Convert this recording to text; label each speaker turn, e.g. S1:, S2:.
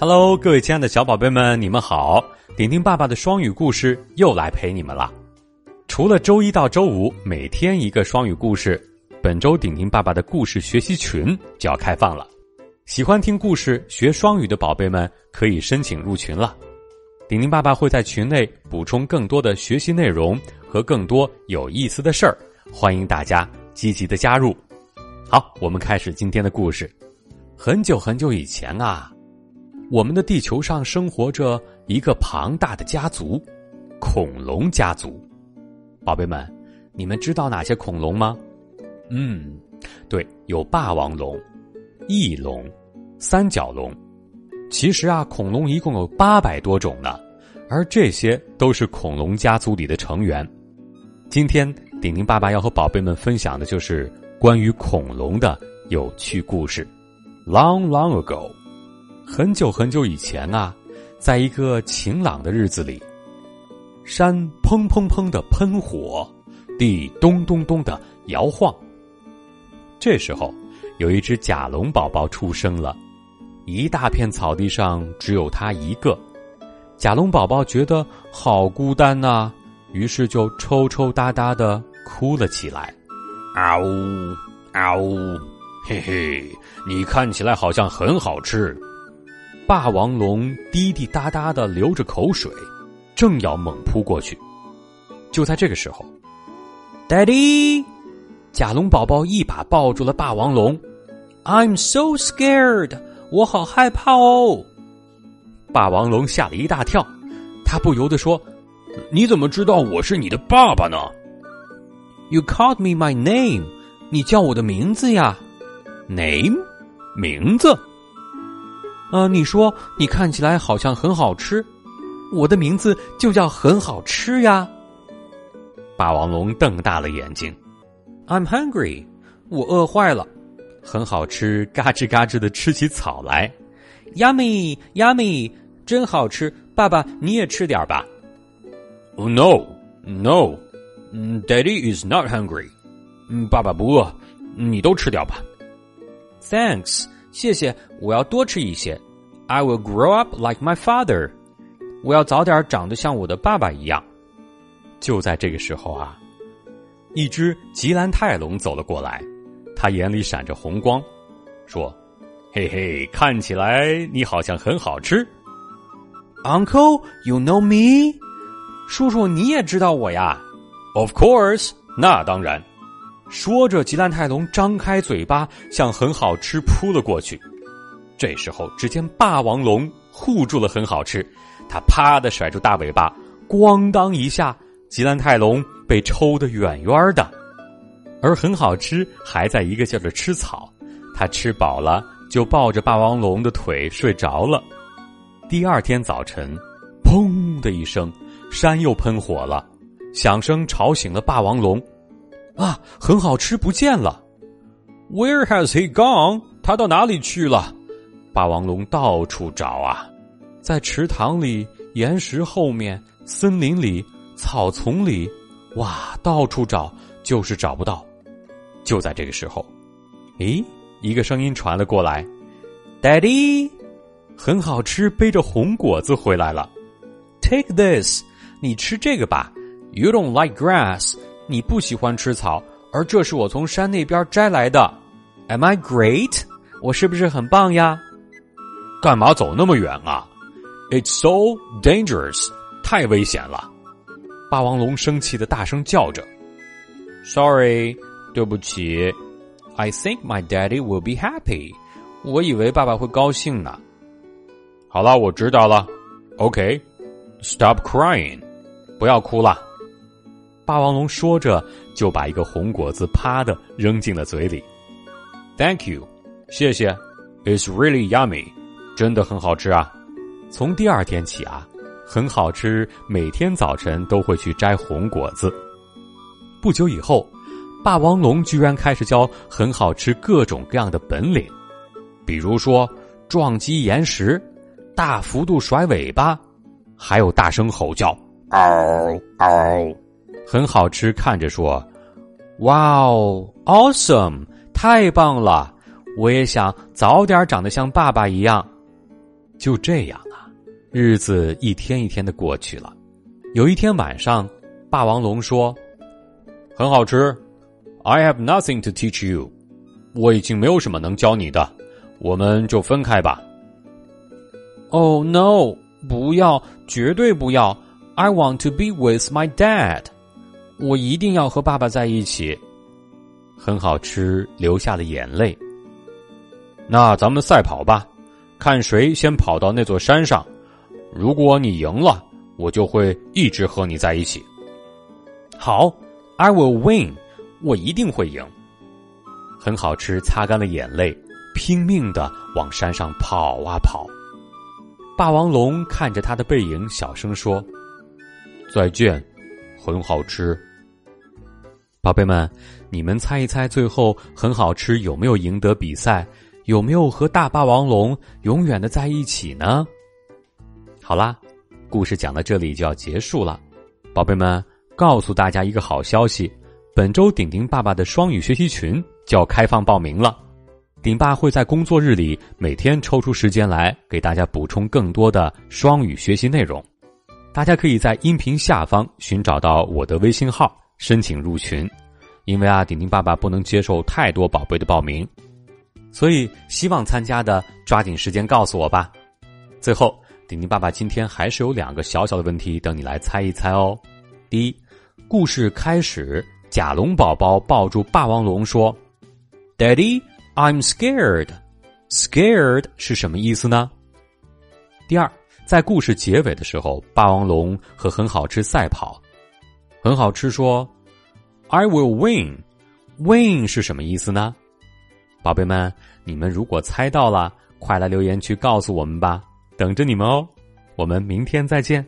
S1: Hello，各位亲爱的小宝贝们，你们好！顶顶爸爸的双语故事又来陪你们了。除了周一到周五每天一个双语故事，本周顶顶爸爸的故事学习群就要开放了。喜欢听故事学双语的宝贝们可以申请入群了。顶顶爸爸会在群内补充更多的学习内容和更多有意思的事儿，欢迎大家积极的加入。好，我们开始今天的故事。很久很久以前啊，我们的地球上生活着一个庞大的家族——恐龙家族。宝贝们，你们知道哪些恐龙吗？嗯，对，有霸王龙、翼龙、三角龙。其实啊，恐龙一共有八百多种呢，而这些都是恐龙家族里的成员。今天，顶顶爸爸要和宝贝们分享的就是。关于恐龙的有趣故事。Long, long ago，很久很久以前啊，在一个晴朗的日子里，山砰砰砰的喷火，地咚咚咚的摇晃。这时候，有一只甲龙宝宝出生了，一大片草地上只有它一个。甲龙宝宝觉得好孤单呐，于是就抽抽搭搭的哭了起来。
S2: 啊呜啊呜，嘿嘿，你看起来好像很好吃。
S1: 霸王龙滴滴答答的流着口水，正要猛扑过去。就在这个时候，Daddy，甲龙宝宝一把抱住了霸王龙。I'm so scared，我好害怕哦。霸王龙吓了一大跳，他不由得说：“
S2: 你怎么知道我是你的爸爸呢？”
S1: You called me my name，你叫我的名字呀
S2: ？Name，名字。
S1: 呃，你说你看起来好像很好吃，我的名字就叫很好吃呀。霸王龙瞪大了眼睛。I'm hungry，我饿坏了。很好吃，嘎吱嘎吱的吃起草来。Yummy，Yummy，真好吃。爸爸，你也吃点吧。
S2: Oh no no，Daddy is not hungry。爸爸不饿，你都吃掉吧。
S1: Thanks，谢谢，我要多吃一些。I will grow up like my father。我要早点长得像我的爸爸一样。就在这个时候啊，一只吉兰泰龙走了过来，他眼里闪着红光，说：“
S2: 嘿嘿，看起来你好像很好吃。
S1: ”Uncle，you know me？叔叔，你也知道我呀
S2: ？Of course，那当然。
S1: 说着，吉兰泰龙张开嘴巴，向很好吃扑了过去。这时候，只见霸王龙护住了很好吃，他啪的甩出大尾巴，咣当一下，吉兰泰龙被抽得远远的。而很好吃还在一个劲儿的吃草，他吃饱了就抱着霸王龙的腿睡着了。第二天早晨，砰的一声，山又喷火了。响声吵醒了霸王龙，啊，很好吃不见了
S2: ！Where has he gone？他到哪里去了？
S1: 霸王龙到处找啊，在池塘里、岩石后面、森林里、草丛里，哇，到处找就是找不到。就在这个时候，诶，一个声音传了过来：“Daddy，很好吃，背着红果子回来了。Take this，你吃这个吧。” You don't like grass，你不喜欢吃草，而这是我从山那边摘来的。Am I great？我是不是很棒呀？
S2: 干嘛走那么远啊？It's so dangerous，太危险了！
S1: 霸王龙生气的大声叫着。Sorry，对不起。I think my daddy will be happy。我以为爸爸会高兴呢。
S2: 好了，我知道了。OK，stop crying，
S1: 不要哭了。霸王龙说着，就把一个红果子啪的扔进了嘴里。Thank you，谢谢。It's really yummy，真的很好吃啊。从第二天起啊，很好吃，每天早晨都会去摘红果子。不久以后，霸王龙居然开始教很好吃各种各样的本领，比如说撞击岩石、大幅度甩尾巴，还有大声吼叫嗷嗷。很好吃，看着说：“哇哦，awesome，太棒了！我也想早点长得像爸爸一样。”就这样啊，日子一天一天的过去了。有一天晚上，霸王龙说：“
S2: 很好吃，I have nothing to teach you。我已经没有什么能教你的，我们就分开吧。”
S3: Oh no！不要，绝对不要！I want to be with my dad。我一定要和爸爸在一起。
S1: 很好吃，流下了眼泪。
S2: 那咱们赛跑吧，看谁先跑到那座山上。如果你赢了，我就会一直和你在一起。
S3: 好，I will win。我一定会赢。
S1: 很好吃，擦干了眼泪，拼命的往山上跑啊跑。霸王龙看着他的背影，小声说：“
S2: 再见，很好吃。”
S1: 宝贝们，你们猜一猜，最后很好吃有没有赢得比赛？有没有和大霸王龙永远的在一起呢？好啦，故事讲到这里就要结束了。宝贝们，告诉大家一个好消息：本周顶顶爸爸的双语学习群就要开放报名了。顶爸会在工作日里每天抽出时间来给大家补充更多的双语学习内容。大家可以在音频下方寻找到我的微信号。申请入群，因为啊，顶顶爸爸不能接受太多宝贝的报名，所以希望参加的抓紧时间告诉我吧。最后，顶顶爸爸今天还是有两个小小的问题等你来猜一猜哦。第一，故事开始，甲龙宝宝抱住霸王龙说：“Daddy, I'm scared。” Scared 是什么意思呢？第二，在故事结尾的时候，霸王龙和很好吃赛跑。很好吃，说，I will win。win 是什么意思呢？宝贝们，你们如果猜到了，快来留言区告诉我们吧，等着你们哦。我们明天再见。